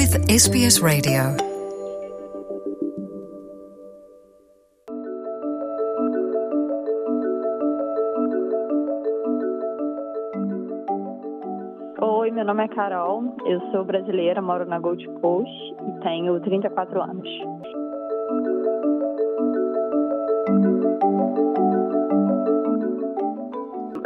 with SBS Radio. Oi, meu nome é Carol, eu sou brasileira, moro na Gold Coast e tenho 34 anos.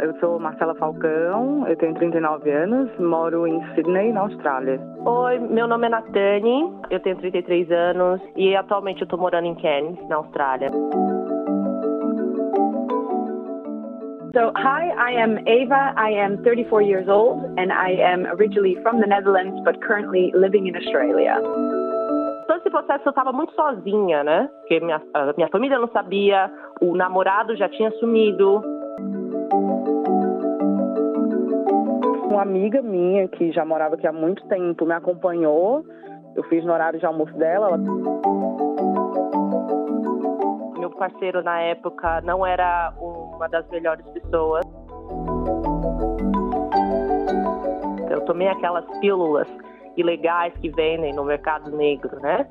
Eu sou Marcela Falcão, eu tenho 39 anos, moro em Sydney, na Austrália. Oi, meu nome é Natane, eu tenho 33 anos e atualmente eu tô morando em Cairns, na Austrália. So, hi, I am Ava. I am 34 years old and I am originally from the Netherlands but currently living in Australia. Todo esse processo eu estava muito sozinha, né? Porque minha, a minha família não sabia, o namorado já tinha sumido. Uma amiga minha que já morava aqui há muito tempo me acompanhou. Eu fiz no horário de almoço dela. Ela... Meu parceiro na época não era uma das melhores pessoas. Eu tomei aquelas pílulas ilegais que vendem no mercado negro, né?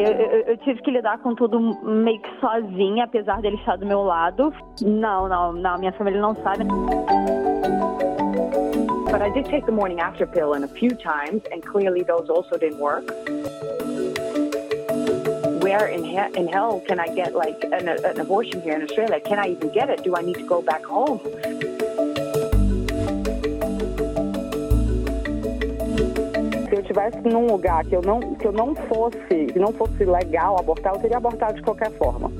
Eu, eu, eu, tive que lidar com tudo meio que sozinha, apesar dele estar do meu lado. Não, não, não, minha família não sabe. But I did take the morning after pill and a few times, and clearly those also didn't work. Where in, he- in hell can I get like an, an abortion here in Australia? Can I even get it? Do I need to go back home? Estivesse num lugar que eu não que eu não fosse, que não fosse legal abortar, eu teria abortado de qualquer forma.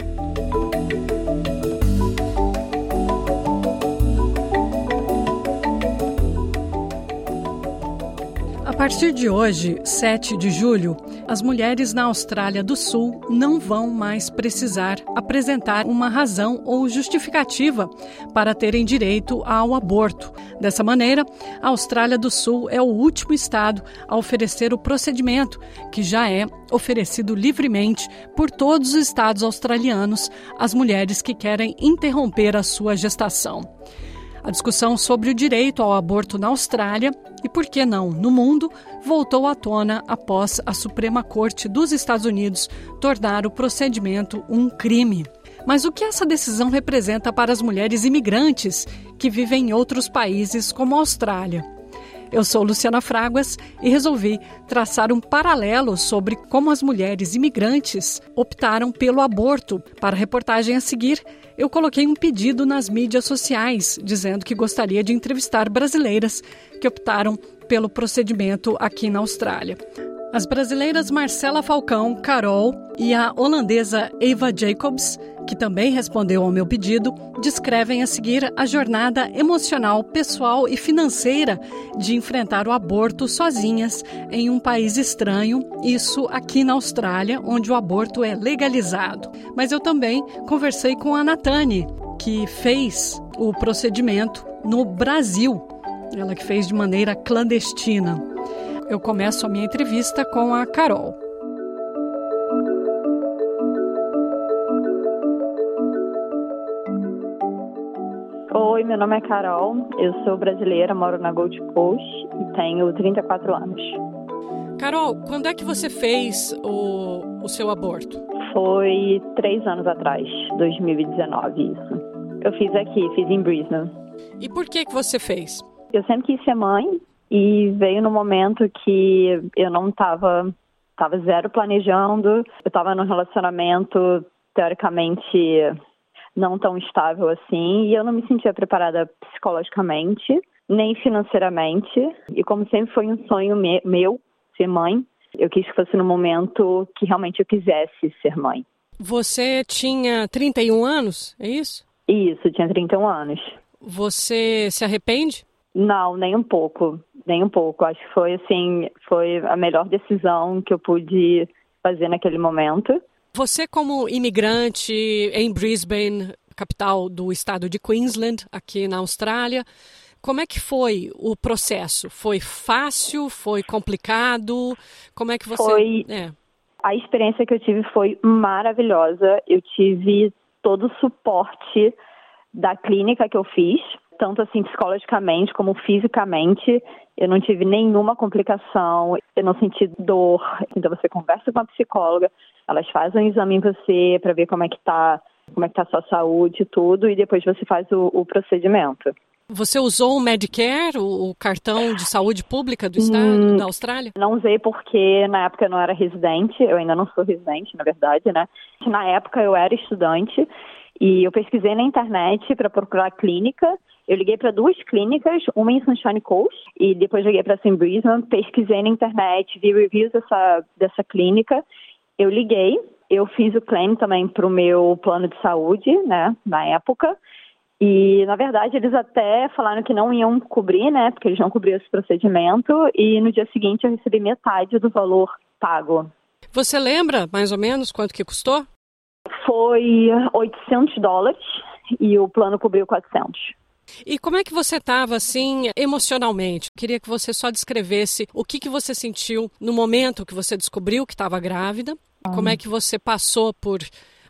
A partir de hoje, 7 de julho, as mulheres na Austrália do Sul não vão mais precisar apresentar uma razão ou justificativa para terem direito ao aborto. Dessa maneira, a Austrália do Sul é o último estado a oferecer o procedimento, que já é oferecido livremente por todos os estados australianos às mulheres que querem interromper a sua gestação. A discussão sobre o direito ao aborto na Austrália e, por que não, no mundo, voltou à tona após a Suprema Corte dos Estados Unidos tornar o procedimento um crime. Mas o que essa decisão representa para as mulheres imigrantes que vivem em outros países como a Austrália? Eu sou Luciana Fraguas e resolvi traçar um paralelo sobre como as mulheres imigrantes optaram pelo aborto. Para a reportagem a seguir, eu coloquei um pedido nas mídias sociais dizendo que gostaria de entrevistar brasileiras que optaram pelo procedimento aqui na Austrália. As brasileiras Marcela Falcão, Carol e a holandesa Eva Jacobs, que também respondeu ao meu pedido, descrevem a seguir a jornada emocional, pessoal e financeira de enfrentar o aborto sozinhas em um país estranho, isso aqui na Austrália, onde o aborto é legalizado. Mas eu também conversei com a Natane, que fez o procedimento no Brasil, ela que fez de maneira clandestina. Eu começo a minha entrevista com a Carol. Oi, meu nome é Carol, eu sou brasileira, moro na Gold Coast e tenho 34 anos. Carol, quando é que você fez o, o seu aborto? Foi três anos atrás, 2019, isso. Eu fiz aqui, fiz em Brisbane. E por que, que você fez? Eu sempre quis ser mãe e veio no momento que eu não estava tava zero planejando, eu estava num relacionamento teoricamente não tão estável assim e eu não me sentia preparada psicologicamente nem financeiramente e como sempre foi um sonho me meu ser mãe, eu quis que fosse no momento que realmente eu quisesse ser mãe. Você tinha 31 anos, é isso? Isso, tinha 31 anos. Você se arrepende? Não, nem um pouco, nem um pouco. Acho que foi assim, foi a melhor decisão que eu pude fazer naquele momento. Você como imigrante em Brisbane, capital do estado de Queensland, aqui na Austrália, como é que foi o processo? Foi fácil? Foi complicado? Como é que você? Foi. É. A experiência que eu tive foi maravilhosa. Eu tive todo o suporte da clínica que eu fiz, tanto assim psicologicamente como fisicamente. Eu não tive nenhuma complicação, eu não senti dor. Então você conversa com a psicóloga, elas fazem um exame em você para ver como é que tá, como é que tá a sua saúde e tudo, e depois você faz o, o procedimento. Você usou o Medicare, o cartão de saúde pública do estado hum, da Austrália? Não usei porque na época eu não era residente, eu ainda não sou residente, na verdade, né? Na época eu era estudante e eu pesquisei na internet para procurar clínica. Eu liguei para duas clínicas, uma em Sunshine Coast e depois liguei para St. Brisbane. Pesquisei na internet, vi reviews dessa, dessa clínica. Eu liguei, eu fiz o claim também para o meu plano de saúde, né, na época. E, na verdade, eles até falaram que não iam cobrir, né? Porque eles não cobriam esse procedimento. E no dia seguinte eu recebi metade do valor pago. Você lembra mais ou menos quanto que custou? Foi 800 dólares e o plano cobriu 400. E como é que você estava assim emocionalmente? Queria que você só descrevesse o que, que você sentiu no momento que você descobriu que estava grávida. Como é que você passou por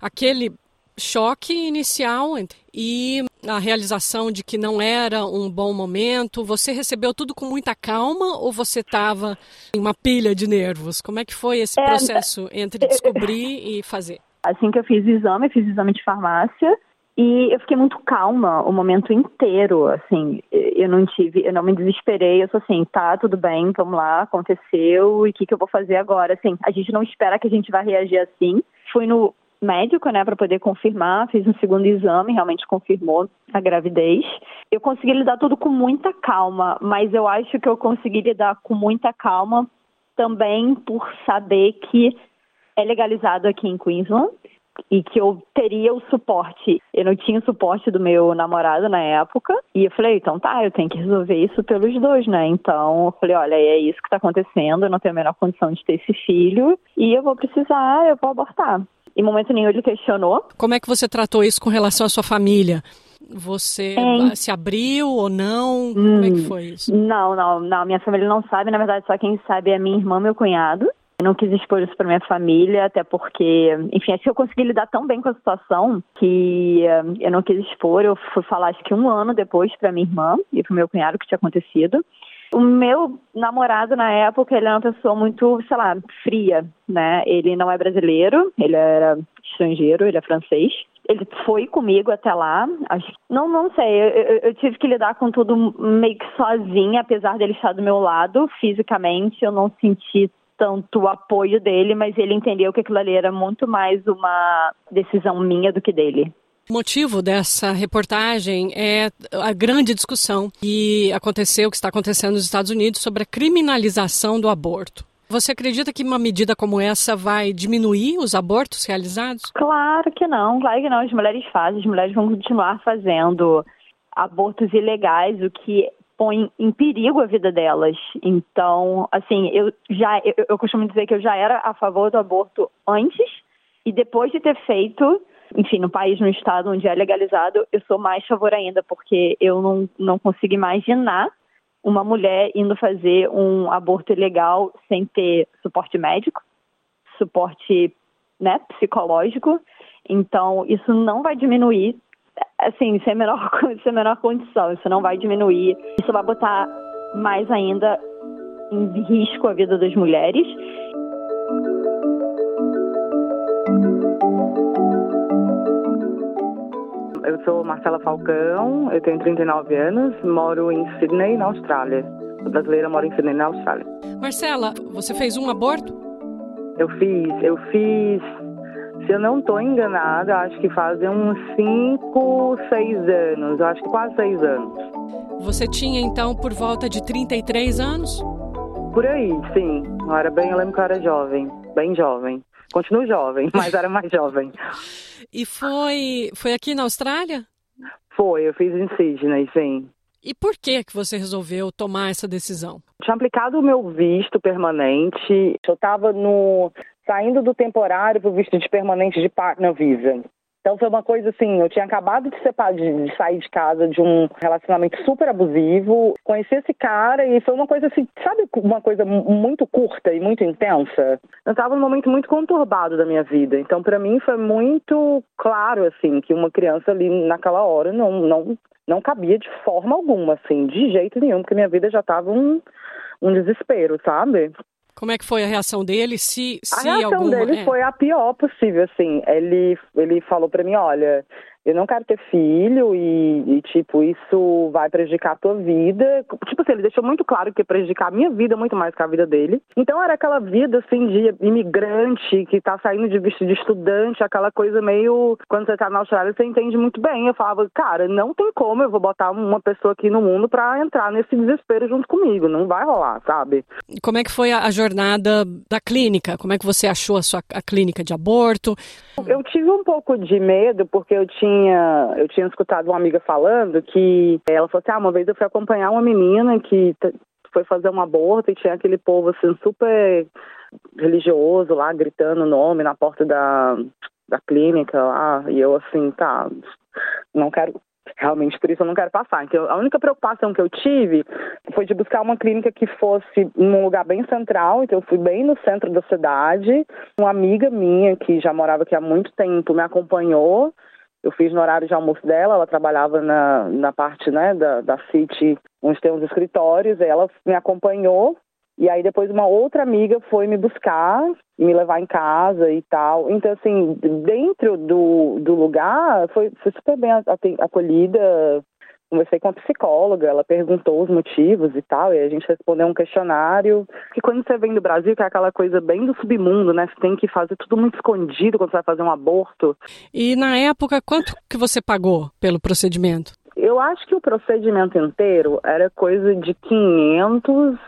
aquele choque inicial e a realização de que não era um bom momento? Você recebeu tudo com muita calma ou você estava em uma pilha de nervos? Como é que foi esse é, processo entre descobrir e fazer? Assim que eu fiz o exame, eu fiz o exame de farmácia e eu fiquei muito calma o momento inteiro, assim, eu não tive, eu não me desesperei, eu sou assim, tá, tudo bem, vamos lá, aconteceu, e o que, que eu vou fazer agora? Assim, a gente não espera que a gente vai reagir assim. Fui no médico, né, para poder confirmar, fiz um segundo exame, realmente confirmou a gravidez. Eu consegui lidar tudo com muita calma, mas eu acho que eu consegui lidar com muita calma também por saber que é legalizado aqui em Queensland e que eu teria o suporte. Eu não tinha o suporte do meu namorado na época. E eu falei, então tá, eu tenho que resolver isso pelos dois, né? Então eu falei, olha, é isso que tá acontecendo, eu não tenho a menor condição de ter esse filho e eu vou precisar, eu vou abortar. Em momento nenhum ele questionou. Como é que você tratou isso com relação à sua família? Você é. se abriu ou não? Hum, Como é que hum, foi isso? Não, não, não. Minha família não sabe. Na verdade, só quem sabe é minha irmã meu cunhado. Eu não quis expor isso para minha família, até porque, enfim, acho que eu consegui lidar tão bem com a situação que uh, eu não quis expor. Eu fui falar, acho que um ano depois para minha irmã e para meu cunhado o que tinha acontecido. O meu namorado na época, ele é uma pessoa muito, sei lá, fria, né? Ele não é brasileiro, ele era estrangeiro, ele é francês. Ele foi comigo até lá. Acho, não, não sei. Eu, eu, tive que lidar com tudo meio que sozinha, apesar dele estar do meu lado fisicamente. Eu não senti tanto o apoio dele, mas ele entendeu que aquilo ali era muito mais uma decisão minha do que dele. O motivo dessa reportagem é a grande discussão que aconteceu, que está acontecendo nos Estados Unidos sobre a criminalização do aborto. Você acredita que uma medida como essa vai diminuir os abortos realizados? Claro que não, claro que não. As mulheres fazem, as mulheres vão continuar fazendo abortos ilegais, o que põe em perigo a vida delas. Então, assim, eu já eu, eu costumo dizer que eu já era a favor do aborto antes e depois de ter feito enfim, no país, no estado onde é legalizado, eu sou mais favor ainda, porque eu não, não consigo imaginar uma mulher indo fazer um aborto ilegal sem ter suporte médico, suporte né, psicológico. Então, isso não vai diminuir, assim, sem a, menor, sem a menor condição, isso não vai diminuir. Isso vai botar mais ainda em risco a vida das mulheres. Eu sou Marcela Falcão, eu tenho 39 anos, moro em Sydney, na Austrália. Sou brasileira, moro em Sydney, na Austrália. Marcela, você fez um aborto? Eu fiz, eu fiz. Se eu não estou enganada, acho que fazem uns 5, 6 anos, acho que quase 6 anos. Você tinha então por volta de 33 anos? Por aí, sim. Eu era bem, eu lembro que eu era jovem, bem jovem. Continuo jovem, mas era mais jovem. E foi, foi aqui na Austrália? Foi, eu fiz em Sydney, sim. E por que que você resolveu tomar essa decisão? Tinha aplicado o meu visto permanente. Eu estava no saindo do temporário para o visto de permanente de partner visa. Então foi uma coisa assim, eu tinha acabado de, separar, de, sair de casa de um relacionamento super abusivo, conheci esse cara e foi uma coisa assim, sabe uma coisa muito curta e muito intensa? Eu estava num momento muito conturbado da minha vida, então para mim foi muito claro assim que uma criança ali naquela hora não não não cabia de forma alguma, assim, de jeito nenhum, porque minha vida já estava um, um desespero, sabe? Como é que foi a reação dele? Se, se a reação alguma... dele é. foi a pior possível, assim. Ele, ele falou para mim, olha, eu não quero ter filho e, e, tipo, isso vai prejudicar a tua vida. Tipo assim, ele deixou muito claro que ia prejudicar a minha vida muito mais que a vida dele. Então era aquela vida, assim, de imigrante que tá saindo de visto de estudante, aquela coisa meio... Quando você tá na Austrália, você entende muito bem. Eu falava, cara, não tem como eu vou botar uma pessoa aqui no mundo pra entrar nesse desespero junto comigo. Não vai rolar, sabe? Como é que foi a, a jornada da clínica? Como é que você achou a sua a clínica de aborto? Eu tive um pouco de medo, porque eu tinha tinha, eu tinha escutado uma amiga falando que ela falou assim, ah, uma vez eu fui acompanhar uma menina que foi fazer um aborto e tinha aquele povo assim super religioso lá gritando o nome na porta da, da clínica lá e eu assim, tá, não quero realmente por isso eu não quero passar. Então, a única preocupação que eu tive foi de buscar uma clínica que fosse num lugar bem central, então eu fui bem no centro da cidade. Uma amiga minha que já morava aqui há muito tempo me acompanhou eu fiz no horário de almoço dela, ela trabalhava na, na parte né, da, da City, onde tem os escritórios, ela me acompanhou, e aí depois uma outra amiga foi me buscar me levar em casa e tal. Então, assim, dentro do, do lugar, foi, foi super bem acolhida, conversei com a psicóloga, ela perguntou os motivos e tal, e a gente respondeu um questionário. Que quando você vem do Brasil, que é aquela coisa bem do submundo, né? Você tem que fazer tudo muito escondido quando você vai fazer um aborto. E na época, quanto que você pagou pelo procedimento? Eu acho que o procedimento inteiro era coisa de 500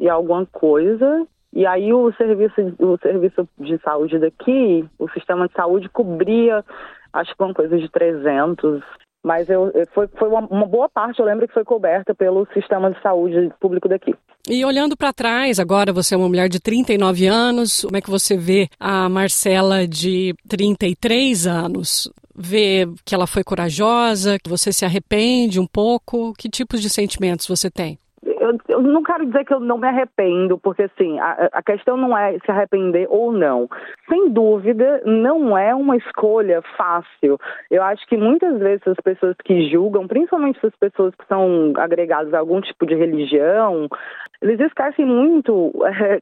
e alguma coisa. E aí o serviço, o serviço de saúde daqui, o sistema de saúde cobria, acho que uma coisa de 300 mas eu, foi, foi uma, uma, boa parte, eu lembro que foi coberta pelo sistema de saúde público daqui. E olhando para trás, agora você é uma mulher de 39 anos, como é que você vê a Marcela de 33 anos? Vê que ela foi corajosa, que você se arrepende um pouco? Que tipos de sentimentos você tem? Eu, eu, não quero dizer que eu não me arrependo, porque assim, a, a, questão não é se arrepender ou não. Sem dúvida, não é uma escolha fácil. Eu acho que muitas vezes as pessoas que julgam, principalmente as pessoas que são agregadas a algum tipo de religião, eles esquecem muito é,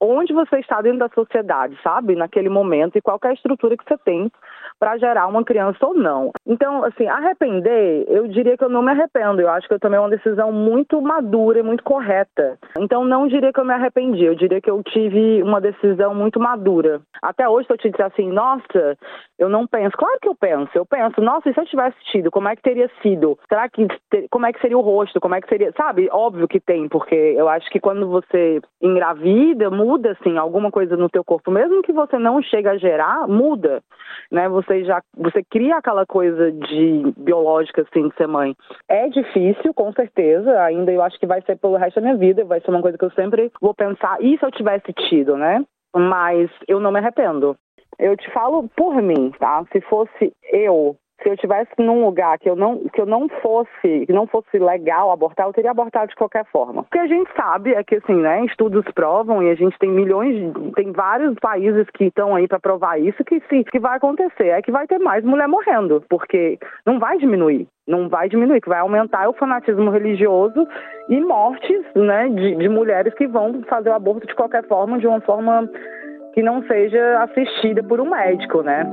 onde você está dentro da sociedade, sabe? Naquele momento e qual é a estrutura que você tem para gerar uma criança ou não. Então, assim, arrepender, eu diria que eu não me arrependo. Eu acho que eu tomei uma decisão muito madura e muito correta. Então, não diria que eu me arrependi. Eu diria que eu tive uma decisão muito madura. Até hoje, se eu te disser assim, nossa, eu não penso. Claro que eu penso. Eu penso, nossa, e se eu tivesse tido, como é que teria sido? Será que, como é que seria o rosto? Como é que seria? Sabe? Óbvio que tem, porque eu acho que quando você engravida, muda, assim, alguma coisa no teu corpo. Mesmo que você não chegue a gerar, muda, né? Você você já você cria aquela coisa de biológica assim de ser mãe. É difícil, com certeza, ainda eu acho que vai ser pelo resto da minha vida, vai ser uma coisa que eu sempre vou pensar, e se eu tivesse tido, né? Mas eu não me arrependo. Eu te falo por mim, tá? Se fosse eu se eu tivesse num lugar que eu não que eu não fosse que não fosse legal abortar, eu teria abortado de qualquer forma. O que a gente sabe é que assim, né, estudos provam e a gente tem milhões, tem vários países que estão aí para provar isso que se que vai acontecer é que vai ter mais mulher morrendo, porque não vai diminuir, não vai diminuir, que vai aumentar o fanatismo religioso e mortes, né, de, de mulheres que vão fazer o aborto de qualquer forma, de uma forma que não seja assistida por um médico, né?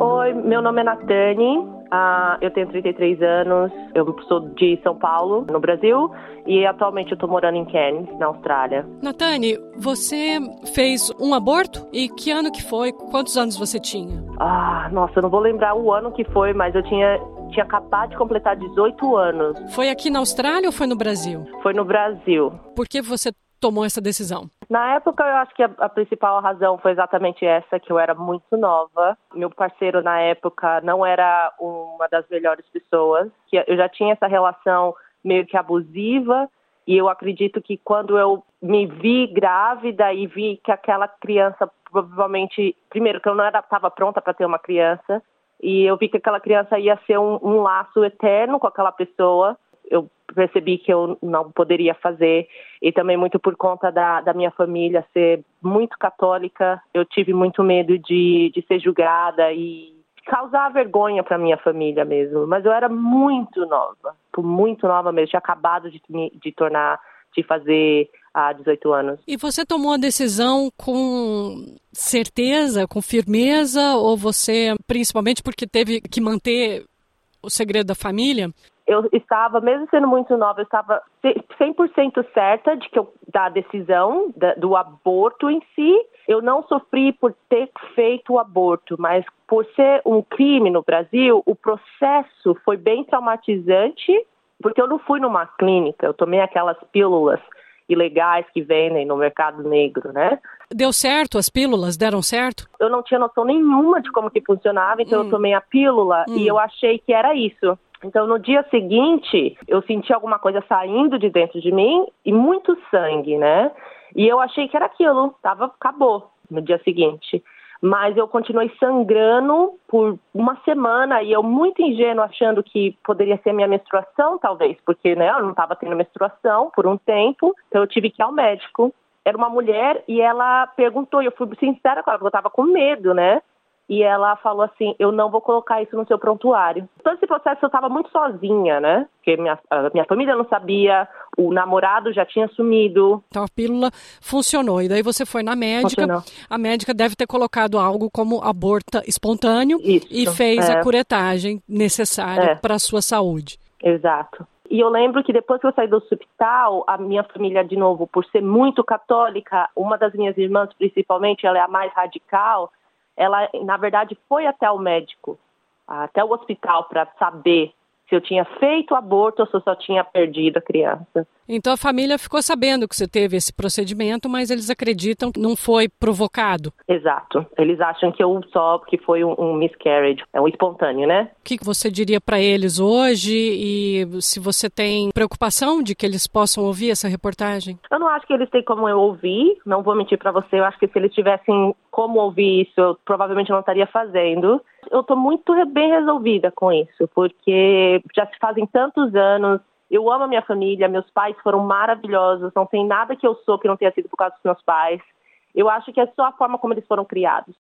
Oi, meu nome é Natane, uh, eu tenho 33 anos, eu sou de São Paulo, no Brasil, e atualmente eu estou morando em Cairns, na Austrália. Natane, você fez um aborto? E que ano que foi? Quantos anos você tinha? Ah, nossa, eu não vou lembrar o ano que foi, mas eu tinha tinha acabado de completar 18 anos. Foi aqui na Austrália ou foi no Brasil? Foi no Brasil. Por que você tomou essa decisão? Na época, eu acho que a, a, principal razão foi exatamente essa, que eu era muito nova. Meu parceiro, na época, não era uma das melhores pessoas. que Eu já tinha essa relação meio que abusiva E eu acredito que quando eu me vi grávida e vi que aquela criança provavelmente, primeiro, que eu não estava pronta para ter uma criança, e eu vi que aquela criança ia ser um, um laço eterno com aquela pessoa, eu percebi que eu não poderia fazer e também muito por conta da, da minha família ser muito católica, eu tive muito medo de, de ser julgada e causar vergonha para minha família mesmo. Mas eu era muito nova, muito nova mesmo, tinha acabado de, de tornar, de fazer há 18 anos. E você tomou a decisão com certeza, com firmeza, ou você, principalmente porque teve que manter o segredo da família? Eu estava, mesmo sendo muito nova, eu estava 100% certa de que eu, da decisão da, do aborto em si. Eu não sofri por ter feito o aborto, mas por ser um crime no Brasil, o processo foi bem traumatizante, porque eu não fui numa clínica, eu tomei aquelas pílulas ilegais que vendem no mercado negro, né? Deu certo? As pílulas deram certo? Eu não tinha noção nenhuma de como que funcionava, então hum. eu tomei a pílula hum. e eu achei que era isso. Então, no dia seguinte, eu senti alguma coisa saindo de dentro de mim e muito sangue, né? E eu achei que era aquilo, tava, acabou no dia seguinte. Mas eu continuei sangrando por uma semana e eu muito ingênuo achando que poderia ser minha menstruação, talvez, porque né, eu não estava tendo menstruação por um tempo, então eu tive que ir ao médico. Era uma mulher e ela perguntou, e eu fui sincera com ela, porque eu estava com medo, né? E ela falou assim: Eu não vou colocar isso no seu prontuário. Todo esse processo eu estava muito sozinha, né? Porque minha, minha família não sabia, o namorado já tinha sumido. Então a pílula funcionou. E daí você foi na médica. Funcionou. A médica deve ter colocado algo como aborto espontâneo isso, e fez é. a curetagem necessária é. para a sua saúde. Exato. E eu lembro que depois que eu saí do hospital, a minha família, de novo, por ser muito católica, uma das minhas irmãs, principalmente, ela é a mais radical, ela, na verdade, foi até o médico, até o hospital, para saber se eu tinha feito aborto ou se eu só tinha perdido a criança. Então a família ficou sabendo que você teve esse procedimento, mas eles acreditam que não foi provocado. Exato. Eles acham que eu só que foi um, um miscarriage, é um espontâneo, né? O que você diria para eles hoje e se você tem preocupação de que eles possam ouvir essa reportagem? Eu não acho que eles têm como eu ouvir, não vou mentir para você, eu acho que se eles tivessem como ouvir isso, eu provavelmente não estaria fazendo. Eu estou muito bem resolvida com isso, porque já se fazem tantos anos eu amo a minha família, meus pais foram maravilhosos, não tem nada que eu sou que não tenha sido por causa dos meus pais. Eu acho que é só a forma como eles foram criados.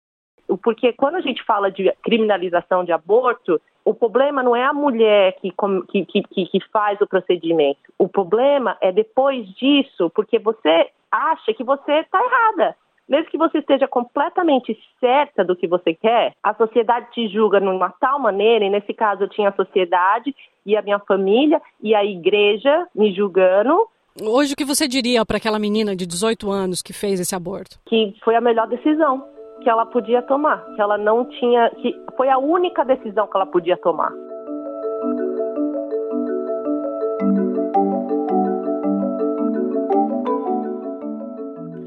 Porque quando a gente fala de criminalização de aborto, o problema não é a mulher que, que, que, que faz o procedimento. O problema é depois disso, porque você acha que você está errada. Mesmo que você esteja completamente certa do que você quer, a sociedade te julga de uma tal maneira, e nesse caso eu tinha a sociedade e a minha família e a igreja me julgando. Hoje, o que você diria para aquela menina de 18 anos que fez esse aborto? Que foi a melhor decisão que ela podia tomar, que ela não tinha, que foi a única decisão que ela podia tomar.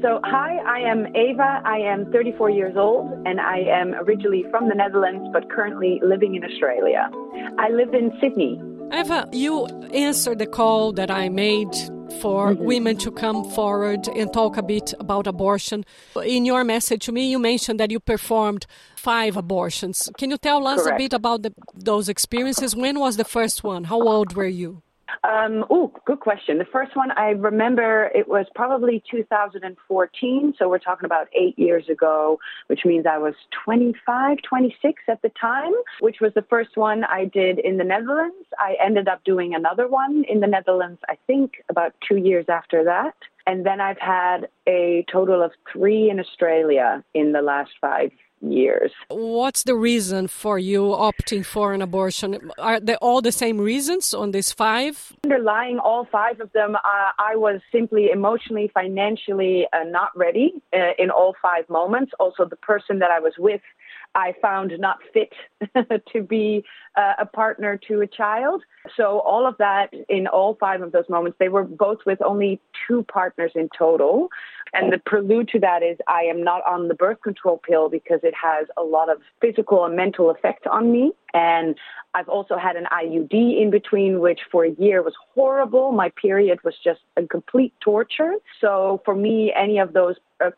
So, hi, I am Ava. I am 34 years old and I am originally from the Netherlands but currently living in Australia. I live in Sydney. Ava, you answered the call that I made for mm-hmm. women to come forward and talk a bit about abortion. In your message to me, you mentioned that you performed five abortions. Can you tell us Correct. a bit about the, those experiences? When was the first one? How old were you? Um, oh, good question. The first one I remember it was probably 2014, so we're talking about eight years ago, which means I was 25, 26 at the time, which was the first one I did in the Netherlands. I ended up doing another one in the Netherlands, I think about two years after that. And then I've had a total of three in Australia in the last five years. What's the reason for you opting for an abortion? Are they all the same reasons on these five? Underlying all five of them, uh, I was simply emotionally, financially uh, not ready uh, in all five moments. Also, the person that I was with I found not fit to be a partner to a child. So all of that in all five of those moments, they were both with only two partners in total. And the prelude to that is I am not on the birth control pill because it has a lot of physical and mental effect on me. And I've also had an IUD in between, which for a year was horrible. My period was just a complete torture. So for me, any of those uh,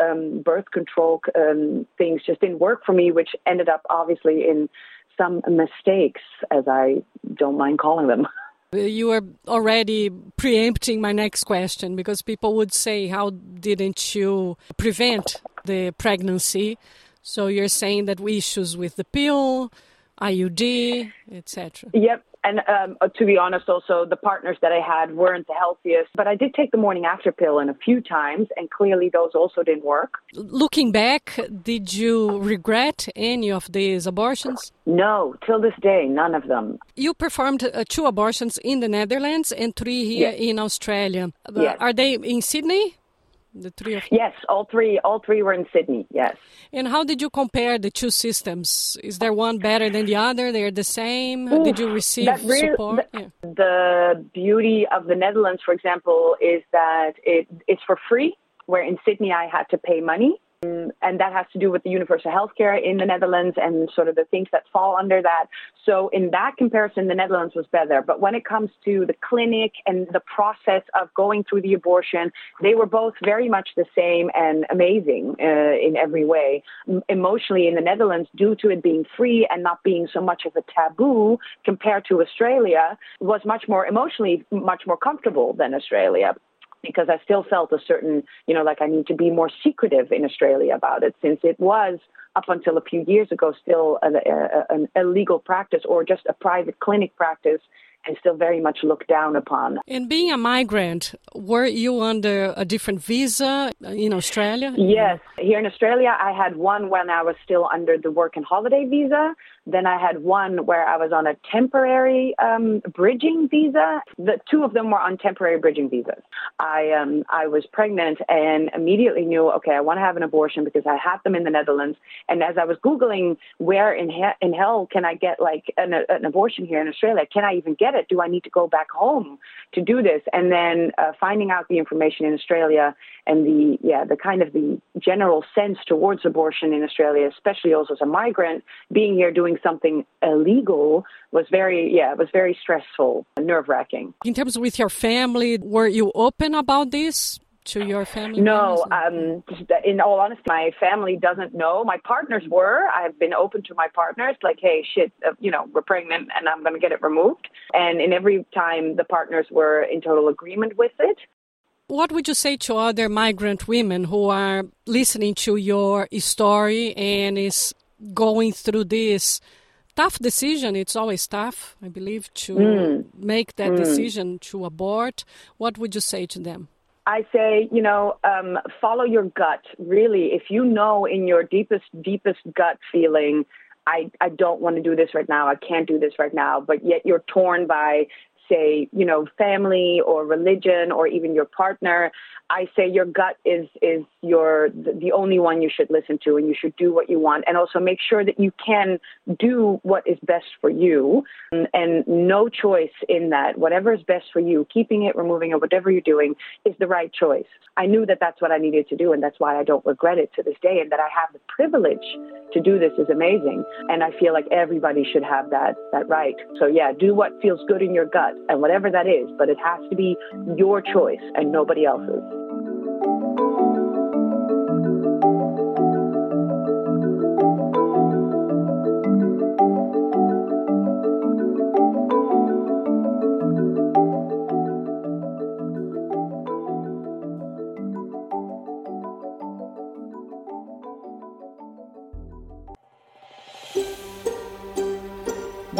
um, birth control um, things just didn't work for me, which ended up obviously in some mistakes, as I don't mind calling them. You are already preempting my next question because people would say, How didn't you prevent the pregnancy? So you're saying that we issues with the pill, IUD, etc. Yep. And um, uh, to be honest, also the partners that I had weren't the healthiest. But I did take the morning after pill in a few times, and clearly those also didn't work. Looking back, did you regret any of these abortions? No, till this day, none of them. You performed uh, two abortions in the Netherlands and three here yes. in Australia. Yes. Are they in Sydney? The three of Yes, all three all three were in Sydney, yes. And how did you compare the two systems? Is there one better than the other? They're the same? Ooh, did you receive really, support? The, yeah. the beauty of the Netherlands, for example, is that it, it's for free, where in Sydney I had to pay money. Um, and that has to do with the universal healthcare in the Netherlands and sort of the things that fall under that. So in that comparison, the Netherlands was better. But when it comes to the clinic and the process of going through the abortion, they were both very much the same and amazing uh, in every way. Emotionally, in the Netherlands, due to it being free and not being so much of a taboo compared to Australia, was much more emotionally much more comfortable than Australia because I still felt a certain, you know, like I need to be more secretive in Australia about it since it was up until a few years ago still an, a, a legal practice or just a private clinic practice and still very much looked down upon. And being a migrant, were you under a different visa in Australia? Yes. Here in Australia, I had one when I was still under the work and holiday visa. Then I had one where I was on a temporary um, bridging visa. The two of them were on temporary bridging visas. I um, I was pregnant and immediately knew, okay, I want to have an abortion because I had them in the Netherlands. And as I was googling where in he- in hell can I get like an, an abortion here in Australia? Can I even get it? Do I need to go back home to do this? And then uh, finding out the information in Australia and the yeah the kind of the general sense towards abortion in Australia, especially also as a migrant, being here doing something illegal was very, yeah, it was very stressful and nerve wracking. In terms with your family, were you open about this? To your family? No, um, in all honesty, my family doesn't know. My partners were. I've been open to my partners, like, hey, shit, uh, you know, we're pregnant and I'm going to get it removed. And in every time, the partners were in total agreement with it. What would you say to other migrant women who are listening to your story and is going through this tough decision. It's always tough, I believe, to mm. make that mm. decision to abort. What would you say to them? I say, you know, um, follow your gut. Really, if you know in your deepest, deepest gut feeling, I, I don't want to do this right now. I can't do this right now. But yet you're torn by say, you know, family or religion or even your partner, I say your gut is is your the only one you should listen to, and you should do what you want, and also make sure that you can do what is best for you, and, and no choice in that. Whatever is best for you, keeping it, removing it, whatever you're doing, is the right choice. I knew that that's what I needed to do, and that's why I don't regret it to this day, and that I have the privilege to do this is amazing, and I feel like everybody should have that that right. So yeah, do what feels good in your gut, and whatever that is, but it has to be your choice and nobody else's.